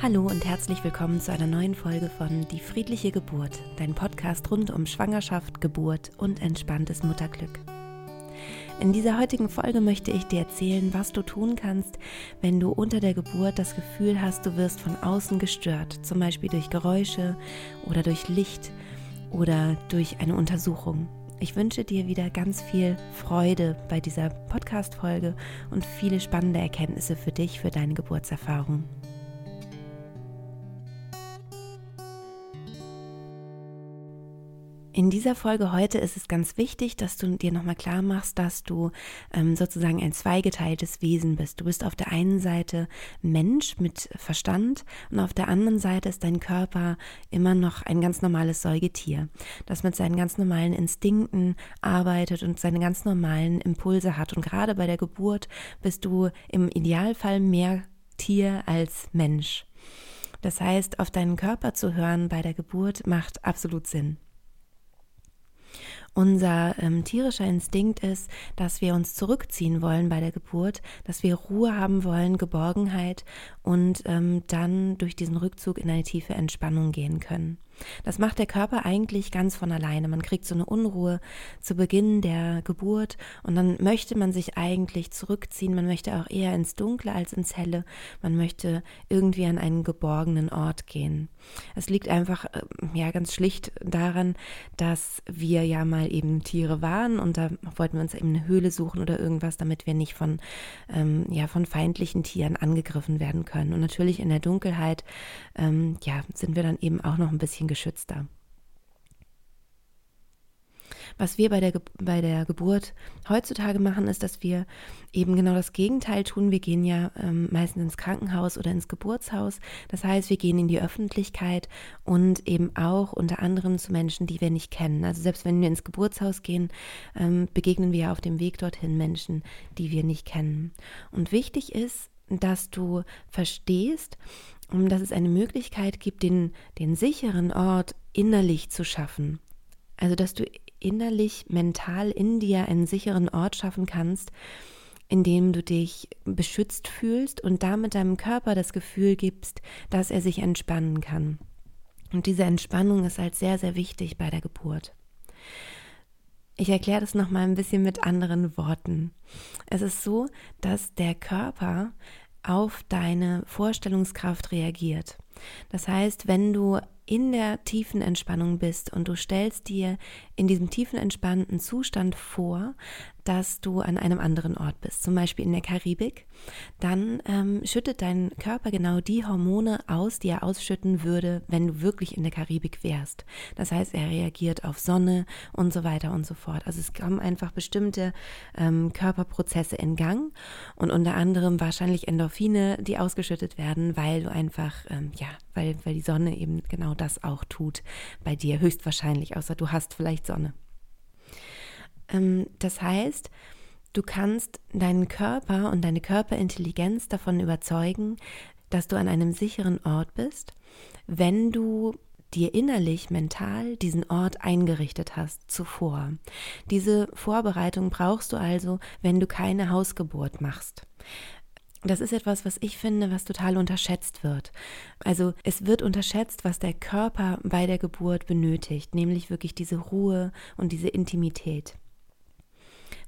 Hallo und herzlich willkommen zu einer neuen Folge von Die friedliche Geburt, dein Podcast rund um Schwangerschaft, Geburt und entspanntes Mutterglück. In dieser heutigen Folge möchte ich dir erzählen, was du tun kannst, wenn du unter der Geburt das Gefühl hast, du wirst von außen gestört, zum Beispiel durch Geräusche oder durch Licht oder durch eine Untersuchung. Ich wünsche dir wieder ganz viel Freude bei dieser Podcast-Folge und viele spannende Erkenntnisse für dich, für deine Geburtserfahrung. In dieser Folge heute ist es ganz wichtig, dass du dir nochmal klar machst, dass du ähm, sozusagen ein zweigeteiltes Wesen bist. Du bist auf der einen Seite Mensch mit Verstand und auf der anderen Seite ist dein Körper immer noch ein ganz normales Säugetier, das mit seinen ganz normalen Instinkten arbeitet und seine ganz normalen Impulse hat. Und gerade bei der Geburt bist du im Idealfall mehr Tier als Mensch. Das heißt, auf deinen Körper zu hören bei der Geburt macht absolut Sinn. Unser ähm, tierischer Instinkt ist, dass wir uns zurückziehen wollen bei der Geburt, dass wir Ruhe haben wollen, Geborgenheit und ähm, dann durch diesen Rückzug in eine tiefe Entspannung gehen können. Das macht der Körper eigentlich ganz von alleine. Man kriegt so eine Unruhe zu Beginn der Geburt und dann möchte man sich eigentlich zurückziehen. Man möchte auch eher ins Dunkle als ins Helle. Man möchte irgendwie an einen geborgenen Ort gehen. Es liegt einfach äh, ja ganz schlicht daran, dass wir ja mal eben Tiere waren und da wollten wir uns eben eine Höhle suchen oder irgendwas, damit wir nicht von ähm, ja von feindlichen Tieren angegriffen werden können. Und natürlich in der Dunkelheit ähm, ja sind wir dann eben auch noch ein bisschen geschützter. Was wir bei der, bei der Geburt heutzutage machen, ist, dass wir eben genau das Gegenteil tun. Wir gehen ja ähm, meistens ins Krankenhaus oder ins Geburtshaus. Das heißt, wir gehen in die Öffentlichkeit und eben auch unter anderem zu Menschen, die wir nicht kennen. Also selbst wenn wir ins Geburtshaus gehen, ähm, begegnen wir auf dem Weg dorthin Menschen, die wir nicht kennen. Und wichtig ist, dass du verstehst, dass es eine Möglichkeit gibt, den, den sicheren Ort innerlich zu schaffen. Also, dass du innerlich, mental in dir einen sicheren Ort schaffen kannst, in dem du dich beschützt fühlst und damit deinem Körper das Gefühl gibst, dass er sich entspannen kann. Und diese Entspannung ist halt sehr, sehr wichtig bei der Geburt. Ich erkläre das nochmal ein bisschen mit anderen Worten. Es ist so, dass der Körper auf deine Vorstellungskraft reagiert. Das heißt, wenn du in der tiefen Entspannung bist und du stellst dir in diesem tiefen entspannten Zustand vor, dass du an einem anderen Ort bist, zum Beispiel in der Karibik, dann ähm, schüttet dein Körper genau die Hormone aus, die er ausschütten würde, wenn du wirklich in der Karibik wärst. Das heißt, er reagiert auf Sonne und so weiter und so fort. Also es kommen einfach bestimmte ähm, Körperprozesse in Gang und unter anderem wahrscheinlich Endorphine, die ausgeschüttet werden, weil du einfach, ähm, ja, weil, weil die Sonne eben genau das auch tut bei dir, höchstwahrscheinlich, außer du hast vielleicht Sonne. Ähm, das heißt, du kannst deinen Körper und deine Körperintelligenz davon überzeugen, dass du an einem sicheren Ort bist, wenn du dir innerlich, mental diesen Ort eingerichtet hast zuvor. Diese Vorbereitung brauchst du also, wenn du keine Hausgeburt machst. Das ist etwas, was ich finde, was total unterschätzt wird. Also es wird unterschätzt, was der Körper bei der Geburt benötigt, nämlich wirklich diese Ruhe und diese Intimität.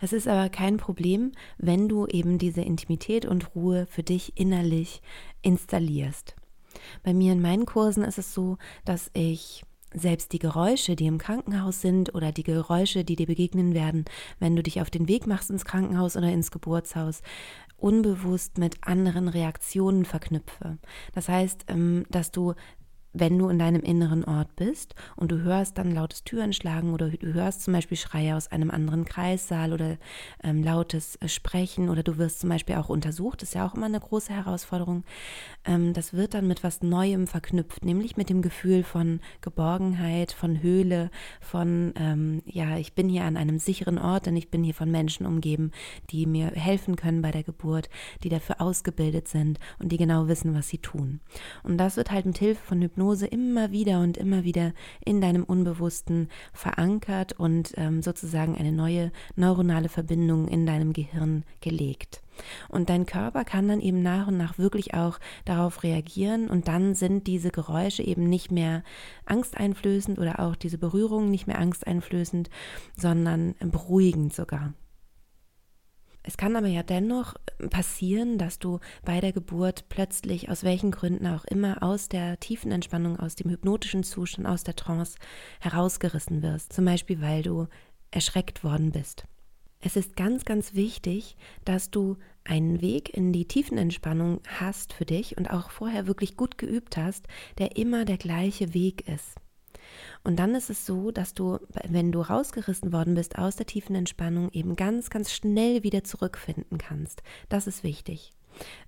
Es ist aber kein Problem, wenn du eben diese Intimität und Ruhe für dich innerlich installierst. Bei mir in meinen Kursen ist es so, dass ich selbst die Geräusche, die im Krankenhaus sind oder die Geräusche, die dir begegnen werden, wenn du dich auf den Weg machst ins Krankenhaus oder ins Geburtshaus, unbewusst mit anderen Reaktionen verknüpfe. Das heißt, ähm, dass du wenn du in deinem inneren Ort bist und du hörst dann lautes Türen schlagen oder du hörst zum Beispiel Schreie aus einem anderen Kreissaal oder ähm, lautes äh, Sprechen oder du wirst zum Beispiel auch untersucht, ist ja auch immer eine große Herausforderung, ähm, das wird dann mit was Neuem verknüpft, nämlich mit dem Gefühl von Geborgenheit, von Höhle, von, ähm, ja, ich bin hier an einem sicheren Ort, denn ich bin hier von Menschen umgeben, die mir helfen können bei der Geburt, die dafür ausgebildet sind und die genau wissen, was sie tun. Und das wird halt mit Hilfe von Hypnose Hypnose immer wieder und immer wieder in deinem Unbewussten verankert und ähm, sozusagen eine neue neuronale Verbindung in deinem Gehirn gelegt. Und dein Körper kann dann eben nach und nach wirklich auch darauf reagieren und dann sind diese Geräusche eben nicht mehr angsteinflößend oder auch diese Berührungen nicht mehr angsteinflößend, sondern beruhigend sogar. Es kann aber ja dennoch passieren, dass du bei der Geburt plötzlich, aus welchen Gründen auch immer, aus der tiefen Entspannung, aus dem hypnotischen Zustand, aus der Trance herausgerissen wirst. Zum Beispiel, weil du erschreckt worden bist. Es ist ganz, ganz wichtig, dass du einen Weg in die Tiefenentspannung hast für dich und auch vorher wirklich gut geübt hast, der immer der gleiche Weg ist. Und dann ist es so, dass du, wenn du rausgerissen worden bist aus der tiefen Entspannung, eben ganz, ganz schnell wieder zurückfinden kannst. Das ist wichtig.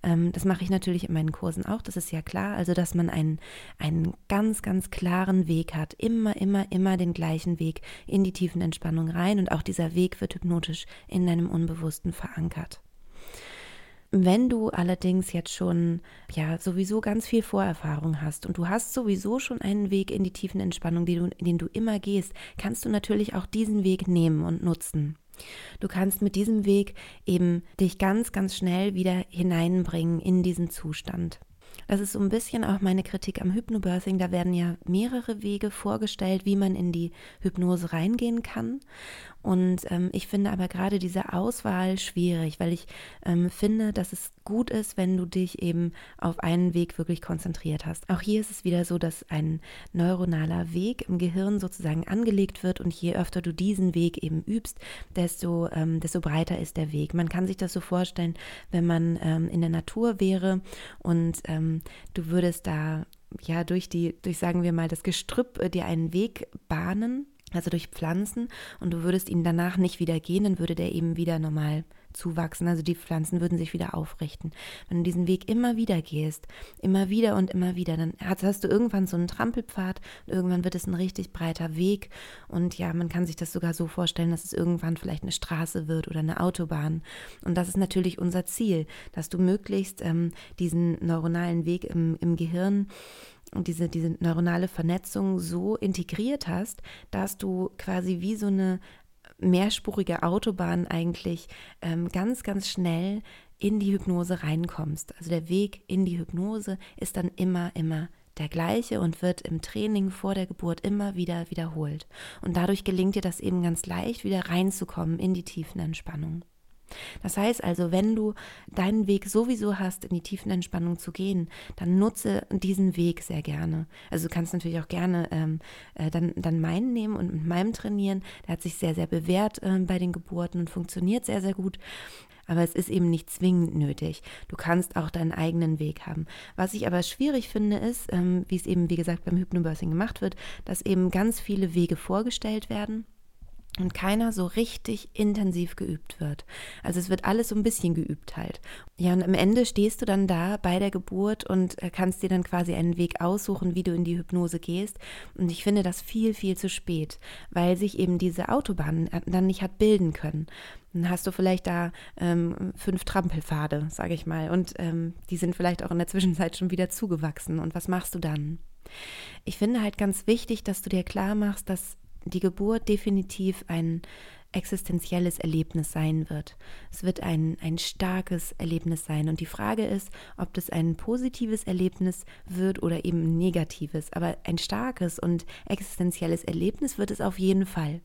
Ähm, das mache ich natürlich in meinen Kursen auch, das ist ja klar. Also, dass man einen, einen ganz, ganz klaren Weg hat. Immer, immer, immer den gleichen Weg in die tiefen Entspannung rein. Und auch dieser Weg wird hypnotisch in deinem Unbewussten verankert. Wenn du allerdings jetzt schon ja sowieso ganz viel Vorerfahrung hast und du hast sowieso schon einen Weg in die tiefen Entspannung, den du, den du immer gehst, kannst du natürlich auch diesen Weg nehmen und nutzen. Du kannst mit diesem Weg eben dich ganz, ganz schnell wieder hineinbringen in diesen Zustand. Das ist so ein bisschen auch meine Kritik am Hypnobirthing. Da werden ja mehrere Wege vorgestellt, wie man in die Hypnose reingehen kann. Und ähm, ich finde aber gerade diese Auswahl schwierig, weil ich ähm, finde, dass es gut ist, wenn du dich eben auf einen Weg wirklich konzentriert hast. Auch hier ist es wieder so, dass ein neuronaler Weg im Gehirn sozusagen angelegt wird und je öfter du diesen Weg eben übst, desto, ähm, desto breiter ist der Weg. Man kann sich das so vorstellen, wenn man ähm, in der Natur wäre und ähm, du würdest da ja durch die, durch sagen wir mal das Gestrüpp äh, dir einen Weg bahnen also durch Pflanzen und du würdest ihn danach nicht wieder gehen, dann würde der eben wieder normal zuwachsen. Also die Pflanzen würden sich wieder aufrichten. Wenn du diesen Weg immer wieder gehst, immer wieder und immer wieder, dann hast du irgendwann so einen Trampelpfad und irgendwann wird es ein richtig breiter Weg. Und ja, man kann sich das sogar so vorstellen, dass es irgendwann vielleicht eine Straße wird oder eine Autobahn. Und das ist natürlich unser Ziel, dass du möglichst ähm, diesen neuronalen Weg im, im Gehirn und diese, diese neuronale Vernetzung so integriert hast, dass du quasi wie so eine mehrspurige Autobahn eigentlich ähm, ganz, ganz schnell in die Hypnose reinkommst. Also der Weg in die Hypnose ist dann immer, immer der gleiche und wird im Training vor der Geburt immer wieder wiederholt. Und dadurch gelingt dir das eben ganz leicht, wieder reinzukommen in die tiefen Entspannung. Das heißt also, wenn du deinen Weg sowieso hast, in die tiefen Entspannung zu gehen, dann nutze diesen Weg sehr gerne. Also du kannst natürlich auch gerne ähm, äh, dann, dann meinen nehmen und mit meinem trainieren. Der hat sich sehr, sehr bewährt äh, bei den Geburten und funktioniert sehr, sehr gut. Aber es ist eben nicht zwingend nötig. Du kannst auch deinen eigenen Weg haben. Was ich aber schwierig finde, ist, ähm, wie es eben, wie gesagt, beim Hypnobirthing gemacht wird, dass eben ganz viele Wege vorgestellt werden und keiner so richtig intensiv geübt wird. Also es wird alles so ein bisschen geübt halt. Ja, und am Ende stehst du dann da bei der Geburt und äh, kannst dir dann quasi einen Weg aussuchen, wie du in die Hypnose gehst. Und ich finde das viel, viel zu spät, weil sich eben diese Autobahn äh, dann nicht hat bilden können. Dann hast du vielleicht da ähm, fünf Trampelpfade, sage ich mal, und ähm, die sind vielleicht auch in der Zwischenzeit schon wieder zugewachsen. Und was machst du dann? Ich finde halt ganz wichtig, dass du dir klar machst, dass die Geburt definitiv ein existenzielles Erlebnis sein wird. Es wird ein, ein starkes Erlebnis sein. Und die Frage ist, ob das ein positives Erlebnis wird oder eben ein negatives. Aber ein starkes und existenzielles Erlebnis wird es auf jeden Fall.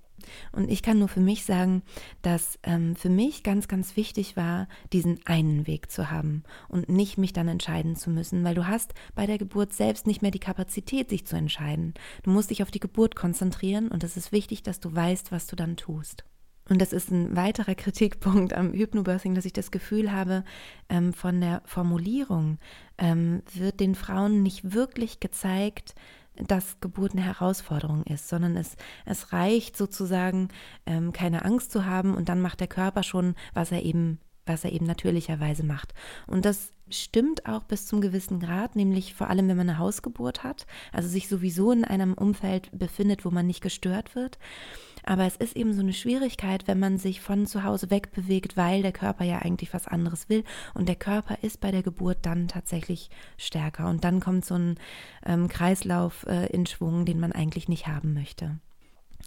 Und ich kann nur für mich sagen, dass ähm, für mich ganz, ganz wichtig war, diesen einen Weg zu haben und nicht mich dann entscheiden zu müssen, weil du hast bei der Geburt selbst nicht mehr die Kapazität, sich zu entscheiden. Du musst dich auf die Geburt konzentrieren und es ist wichtig, dass du weißt, was du dann tust. Und das ist ein weiterer Kritikpunkt am Hypnobirthing, dass ich das Gefühl habe, ähm, von der Formulierung ähm, wird den Frauen nicht wirklich gezeigt, dass Geburt eine Herausforderung ist, sondern es, es reicht sozusagen, ähm, keine Angst zu haben und dann macht der Körper schon, was er eben, was er eben natürlicherweise macht. Und das stimmt auch bis zum gewissen Grad, nämlich vor allem, wenn man eine Hausgeburt hat, also sich sowieso in einem Umfeld befindet, wo man nicht gestört wird. Aber es ist eben so eine Schwierigkeit, wenn man sich von zu Hause wegbewegt, weil der Körper ja eigentlich was anderes will. Und der Körper ist bei der Geburt dann tatsächlich stärker. Und dann kommt so ein ähm, Kreislauf äh, in Schwung, den man eigentlich nicht haben möchte.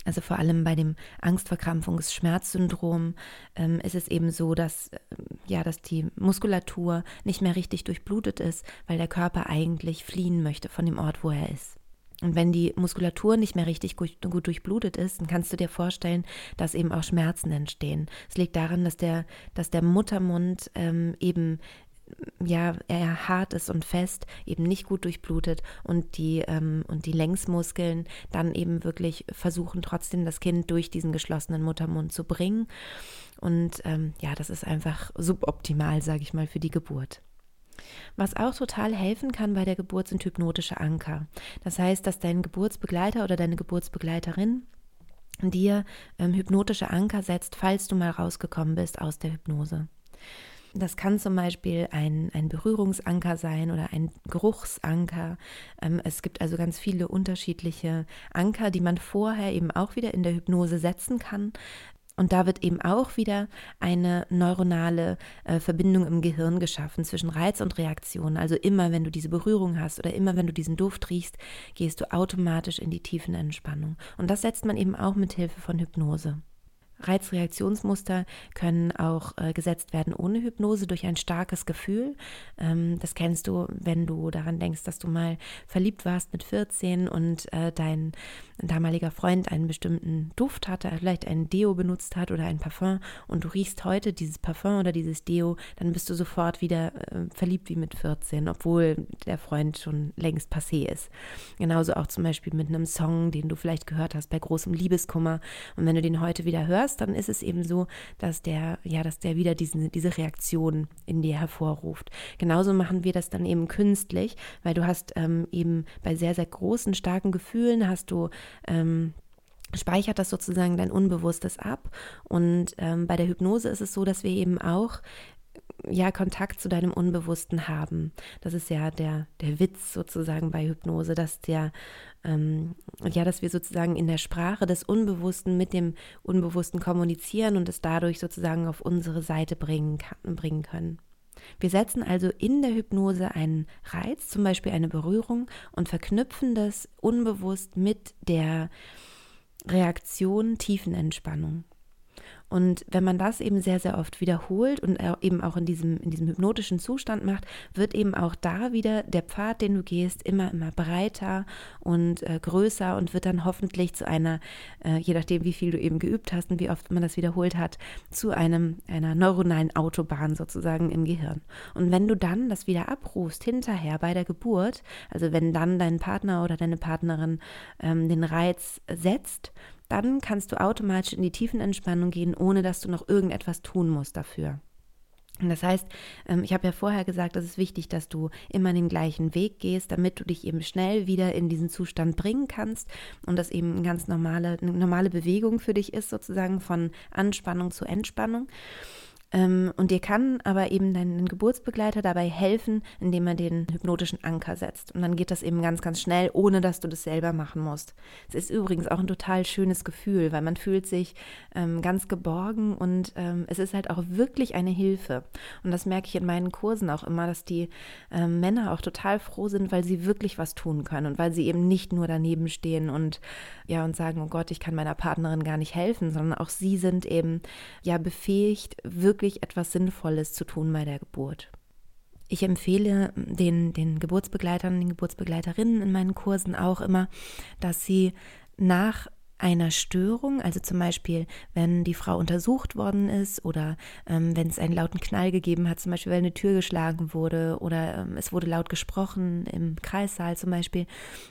Also vor allem bei dem Angstverkrampfungs-Schmerzsyndrom ähm, ist es eben so, dass, äh, ja, dass die Muskulatur nicht mehr richtig durchblutet ist, weil der Körper eigentlich fliehen möchte von dem Ort, wo er ist. Und wenn die Muskulatur nicht mehr richtig gut, gut, durchblutet ist, dann kannst du dir vorstellen, dass eben auch Schmerzen entstehen. Es liegt daran, dass der, dass der Muttermund ähm, eben ja eher hart ist und fest, eben nicht gut durchblutet und die ähm, und die Längsmuskeln dann eben wirklich versuchen trotzdem das Kind durch diesen geschlossenen Muttermund zu bringen und ähm, ja, das ist einfach suboptimal, sage ich mal, für die Geburt. Was auch total helfen kann bei der Geburt sind hypnotische Anker. Das heißt, dass dein Geburtsbegleiter oder deine Geburtsbegleiterin dir ähm, hypnotische Anker setzt, falls du mal rausgekommen bist aus der Hypnose. Das kann zum Beispiel ein, ein Berührungsanker sein oder ein Geruchsanker. Ähm, es gibt also ganz viele unterschiedliche Anker, die man vorher eben auch wieder in der Hypnose setzen kann. Und da wird eben auch wieder eine neuronale äh, Verbindung im Gehirn geschaffen zwischen Reiz und Reaktion. Also immer, wenn du diese Berührung hast oder immer, wenn du diesen Duft riechst, gehst du automatisch in die tiefen Entspannung. Und das setzt man eben auch mit Hilfe von Hypnose. Reizreaktionsmuster können auch äh, gesetzt werden ohne Hypnose durch ein starkes Gefühl. Ähm, das kennst du, wenn du daran denkst, dass du mal verliebt warst mit 14 und äh, dein damaliger Freund einen bestimmten Duft hatte, vielleicht ein Deo benutzt hat oder ein Parfum und du riechst heute dieses Parfum oder dieses Deo, dann bist du sofort wieder äh, verliebt wie mit 14, obwohl der Freund schon längst passé ist. Genauso auch zum Beispiel mit einem Song, den du vielleicht gehört hast bei großem Liebeskummer und wenn du den heute wieder hörst, hörst, dann ist es eben so, dass der, ja, dass der wieder diesen, diese Reaktion in dir hervorruft. Genauso machen wir das dann eben künstlich, weil du hast ähm, eben bei sehr, sehr großen, starken Gefühlen hast du ähm, speichert das sozusagen dein Unbewusstes ab. Und ähm, bei der Hypnose ist es so, dass wir eben auch ja Kontakt zu deinem Unbewussten haben. Das ist ja der, der Witz sozusagen bei Hypnose, dass der ähm, ja, dass wir sozusagen in der Sprache des Unbewussten mit dem Unbewussten kommunizieren und es dadurch sozusagen auf unsere Seite bringen, kann, bringen können. Wir setzen also in der Hypnose einen Reiz, zum Beispiel eine Berührung, und verknüpfen das unbewusst mit der Reaktion Tiefenentspannung. Und wenn man das eben sehr, sehr oft wiederholt und eben auch in diesem, in diesem hypnotischen Zustand macht, wird eben auch da wieder der Pfad, den du gehst, immer, immer breiter und äh, größer und wird dann hoffentlich zu einer, äh, je nachdem, wie viel du eben geübt hast und wie oft man das wiederholt hat, zu einem, einer neuronalen Autobahn sozusagen im Gehirn. Und wenn du dann das wieder abrufst hinterher bei der Geburt, also wenn dann dein Partner oder deine Partnerin ähm, den Reiz setzt, dann kannst du automatisch in die Tiefenentspannung gehen, ohne dass du noch irgendetwas tun musst dafür. Und das heißt, ähm, ich habe ja vorher gesagt, es ist wichtig, dass du immer den gleichen Weg gehst, damit du dich eben schnell wieder in diesen Zustand bringen kannst und das eben eine ganz normale, eine normale Bewegung für dich ist, sozusagen von Anspannung zu Entspannung. Ähm, und dir kann aber eben dein Geburtsbegleiter dabei helfen, indem er den hypnotischen Anker setzt. Und dann geht das eben ganz, ganz schnell, ohne dass du das selber machen musst. Es ist übrigens auch ein total schönes Gefühl, weil man fühlt sich ähm, ganz geborgen und ähm, es ist halt auch wirklich eine Hilfe. Und das merke ich in meinen Kursen auch immer, dass die ähm, Männer auch total froh sind, weil sie wirklich was tun können und weil sie eben nicht nur daneben stehen und ja und sagen, oh Gott, ich kann meiner Partnerin gar nicht helfen, sondern auch sie sind eben ja befähigt, wirklich etwas Sinnvolles zu tun bei der Geburt. Ich empfehle den, den Geburtsbegleitern, den Geburtsbegleiterinnen in meinen Kursen auch immer, dass sie nach einer Störung, also zum Beispiel, wenn die Frau untersucht worden ist oder ähm, wenn es einen lauten Knall gegeben hat, zum Beispiel, weil eine Tür geschlagen wurde oder ähm, es wurde laut gesprochen im Kreissaal zum Beispiel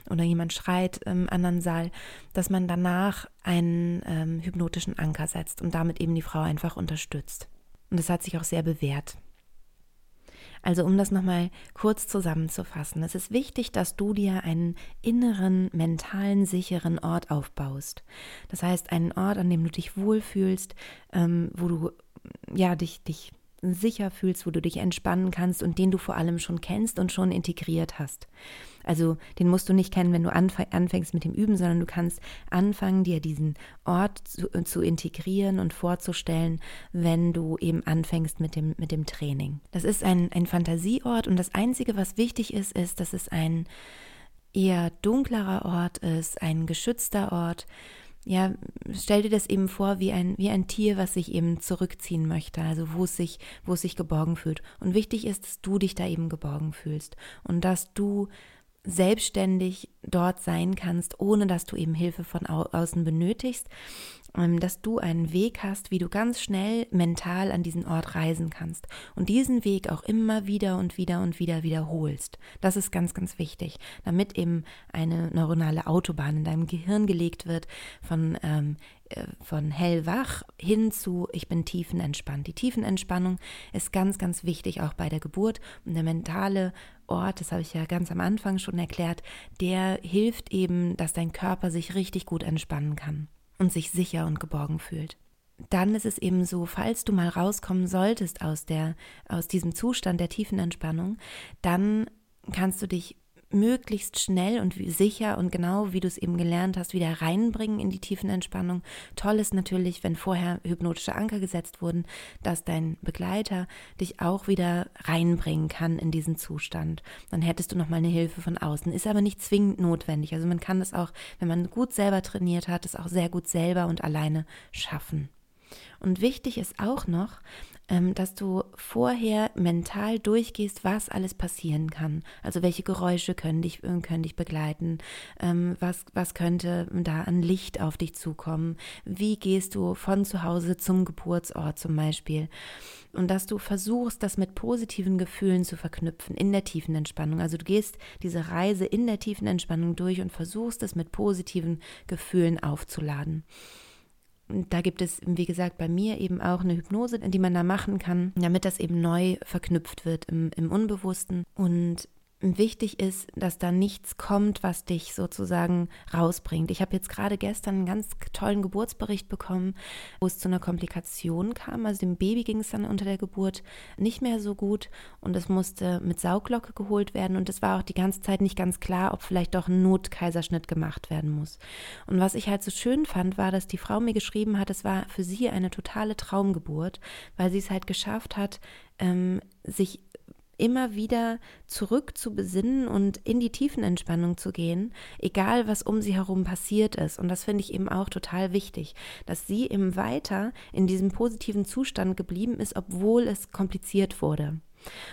oder jemand schreit im anderen Saal, dass man danach einen ähm, hypnotischen Anker setzt und damit eben die Frau einfach unterstützt. Und das hat sich auch sehr bewährt. Also um das nochmal kurz zusammenzufassen, es ist wichtig, dass du dir einen inneren, mentalen, sicheren Ort aufbaust. Das heißt, einen Ort, an dem du dich wohlfühlst, ähm, wo du ja dich, dich sicher fühlst, wo du dich entspannen kannst und den du vor allem schon kennst und schon integriert hast. Also den musst du nicht kennen, wenn du anfängst mit dem Üben, sondern du kannst anfangen, dir diesen Ort zu, zu, integrieren und vorzustellen, wenn du eben anfängst mit dem, mit dem Training. Das ist ein, ein Fantasieort und das Einzige, was wichtig ist, ist, dass es ein eher dunklerer Ort ist, ein geschützter Ort, ja, stell dir das eben vor wie ein, wie ein Tier, was sich eben zurückziehen möchte, also wo es sich, wo es sich geborgen fühlt. Und wichtig ist, dass du dich da eben geborgen fühlst und dass du selbstständig dort sein kannst, ohne dass du eben Hilfe von au außen benötigst, ähm, dass du einen Weg hast, wie du ganz schnell mental an diesen Ort reisen kannst und diesen Weg auch immer wieder und wieder und wieder wiederholst. Das ist ganz, ganz wichtig, damit eben eine neuronale Autobahn in deinem Gehirn gelegt wird von ähm, äh, von hellwach hin zu ich bin tiefenentspannt. Die Tiefenentspannung ist ganz, ganz wichtig auch bei der Geburt und der mentale Ort, das habe ich ja ganz am Anfang schon erklärt, der hilft eben, dass dein Körper sich richtig gut entspannen kann und sich sicher und geborgen fühlt. Dann ist es eben so, falls du mal rauskommen solltest aus der aus diesem Zustand der tiefen Entspannung, dann kannst du dich möglichst schnell und sicher und genau, wie du es eben gelernt hast, wieder reinbringen in die tiefen Entspannung. Toll ist natürlich, wenn vorher hypnotische Anker gesetzt wurden, dass dein Begleiter dich auch wieder reinbringen kann in diesen Zustand. Dann hättest du nochmal eine Hilfe von außen. Ist aber nicht zwingend notwendig. Also man kann das auch, wenn man gut selber trainiert hat, das auch sehr gut selber und alleine schaffen. Und wichtig ist auch noch, ähm, dass du vorher mental durchgehst, was alles passieren kann. Also welche Geräusche können dich, äh, können dich begleiten, ähm, was, was könnte da an Licht auf dich zukommen, wie gehst du von zu Hause zum Geburtsort zum Beispiel. Und dass du versuchst, das mit positiven Gefühlen zu verknüpfen in der tiefen Entspannung. Also du gehst diese Reise in der tiefen Entspannung durch und versuchst es mit positiven Gefühlen aufzuladen da gibt es, wie gesagt, bei mir eben auch eine Hypnose, die man da machen kann, damit das eben neu verknüpft wird im, im Unbewussten. Und wichtig ist, dass da nichts kommt, was dich sozusagen rausbringt. Ich habe jetzt gerade gestern einen ganz tollen Geburtsbericht bekommen, wo es zu einer Komplikation kam. Also dem Baby ging es dann unter der Geburt nicht mehr so gut und es musste mit Sauglocke geholt werden und es war auch die ganze Zeit nicht ganz klar, ob vielleicht doch ein Notkaiserschnitt gemacht werden muss. Und was ich halt so schön fand, war, dass die Frau mir geschrieben hat, es war für sie eine totale Traumgeburt, weil sie es halt geschafft hat, ähm, sich immer wieder zurück zu besinnen und in die Tiefenentspannung zu gehen, egal was um sie herum passiert ist. Und das finde ich eben auch total wichtig, dass sie eben weiter in diesem positiven Zustand geblieben ist, obwohl es kompliziert wurde.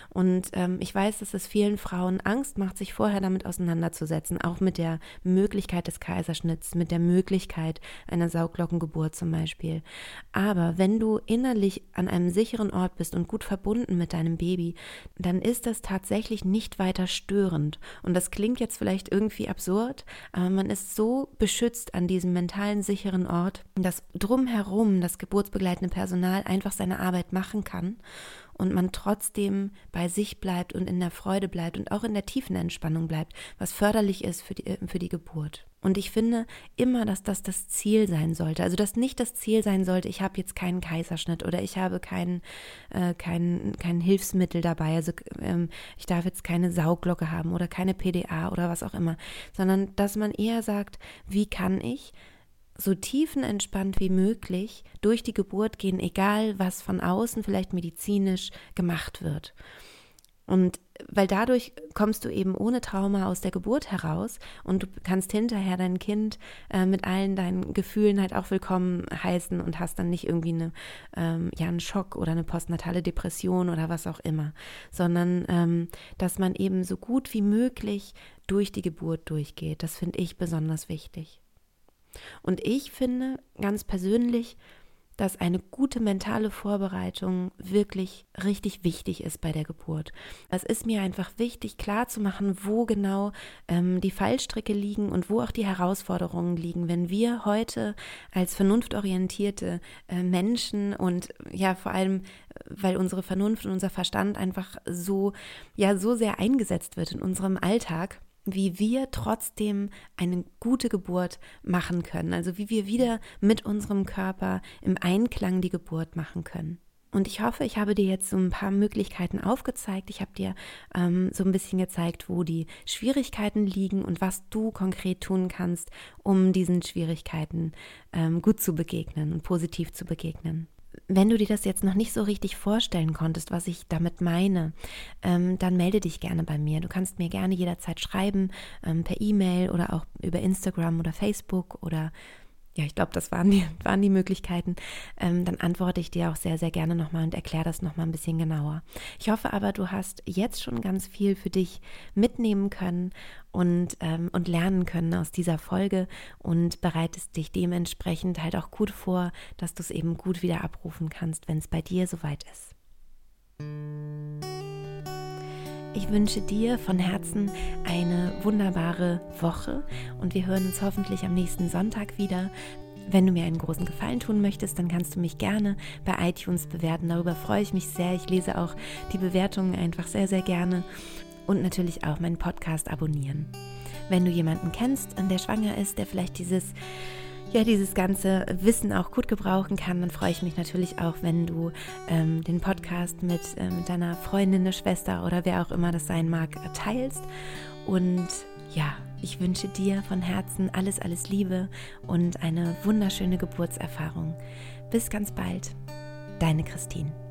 Und ähm, ich weiß, dass es vielen Frauen Angst macht, sich vorher damit auseinanderzusetzen, auch mit der Möglichkeit des Kaiserschnitts, mit der Möglichkeit einer Sauglockengeburt zum Beispiel. Aber wenn du innerlich an einem sicheren Ort bist und gut verbunden mit deinem Baby, dann ist das tatsächlich nicht weiter störend. Und das klingt jetzt vielleicht irgendwie absurd, aber man ist so beschützt an diesem mentalen sicheren Ort, dass drumherum das geburtsbegleitende Personal einfach seine Arbeit machen kann und man trotzdem bei sich bleibt und in der Freude bleibt und auch in der tiefen Entspannung bleibt, was förderlich ist für die, äh, für die Geburt. Und ich finde immer, dass das das Ziel sein sollte. Also, dass nicht das Ziel sein sollte, ich habe jetzt keinen Kaiserschnitt oder ich habe kein, äh, kein, kein Hilfsmittel dabei. Also, ähm, ich darf jetzt keine Sauglocke haben oder keine PDA oder was auch immer. Sondern, dass man eher sagt, wie kann ich so tiefenentspannt wie möglich durch die Geburt gehen, egal was von außen vielleicht medizinisch gemacht wird. Und weil dadurch kommst du eben ohne Trauma aus der Geburt heraus und du kannst hinterher dein Kind äh, mit allen deinen Gefühlen halt auch willkommen heißen und hast dann nicht irgendwie eine, ähm, ja, einen Schock oder eine postnatale Depression oder was auch immer, sondern ähm, dass man eben so gut wie möglich durch die Geburt durchgeht. Das finde ich besonders wichtig. Und ich finde ganz persönlich, dass eine gute mentale Vorbereitung wirklich richtig wichtig ist bei der Geburt. Es ist mir einfach wichtig, klarzumachen, wo genau ähm, die Fallstricke liegen und wo auch die Herausforderungen liegen, wenn wir heute als vernunftorientierte äh, Menschen und ja vor allem, weil unsere Vernunft und unser Verstand einfach so ja so sehr eingesetzt wird in unserem Alltag wie wir trotzdem eine gute Geburt machen können. Also wie wir wieder mit unserem Körper im Einklang die Geburt machen können. Und ich hoffe, ich habe dir jetzt so ein paar Möglichkeiten aufgezeigt. Ich habe dir ähm, so ein bisschen gezeigt, wo die Schwierigkeiten liegen und was du konkret tun kannst, um diesen Schwierigkeiten ähm, gut zu begegnen und positiv zu begegnen wenn du dir das jetzt noch nicht so richtig vorstellen konntest, was ich damit meine, ähm, dann melde dich gerne bei mir. Du kannst mir gerne jederzeit schreiben, ähm, per E-Mail oder auch über Instagram oder Facebook oder ja, ich glaube, das waren die, waren die Möglichkeiten, ähm, dann antworte ich dir auch sehr, sehr gerne nochmal und erkläre das nochmal ein bisschen genauer. Ich hoffe aber, du hast jetzt schon ganz viel für dich mitnehmen können und, ähm, und lernen können aus dieser Folge und bereitest dich dementsprechend halt auch gut vor, dass du es eben gut wieder abrufen kannst, wenn es bei dir soweit ist. Ich wünsche dir von Herzen eine wunderbare Woche und wir hören uns hoffentlich am nächsten Sonntag wieder. Wenn du mir einen großen Gefallen tun möchtest, dann kannst du mich gerne bei iTunes bewerten. Darüber freue ich mich sehr. Ich lese auch die Bewertungen einfach sehr, sehr gerne und natürlich auch meinen Podcast abonnieren. Wenn du jemanden kennst, der schwanger ist, der vielleicht dieses ja, dieses ganze Wissen auch gut gebrauchen kann, dann freue ich mich natürlich auch, wenn du ähm, den Podcast mit, äh, mit deiner Freundin, der Schwester oder wer auch immer das sein mag, teilst. Und ja, ich wünsche dir von Herzen alles, alles Liebe und eine wunderschöne Geburtserfahrung. Bis ganz bald, deine Christine.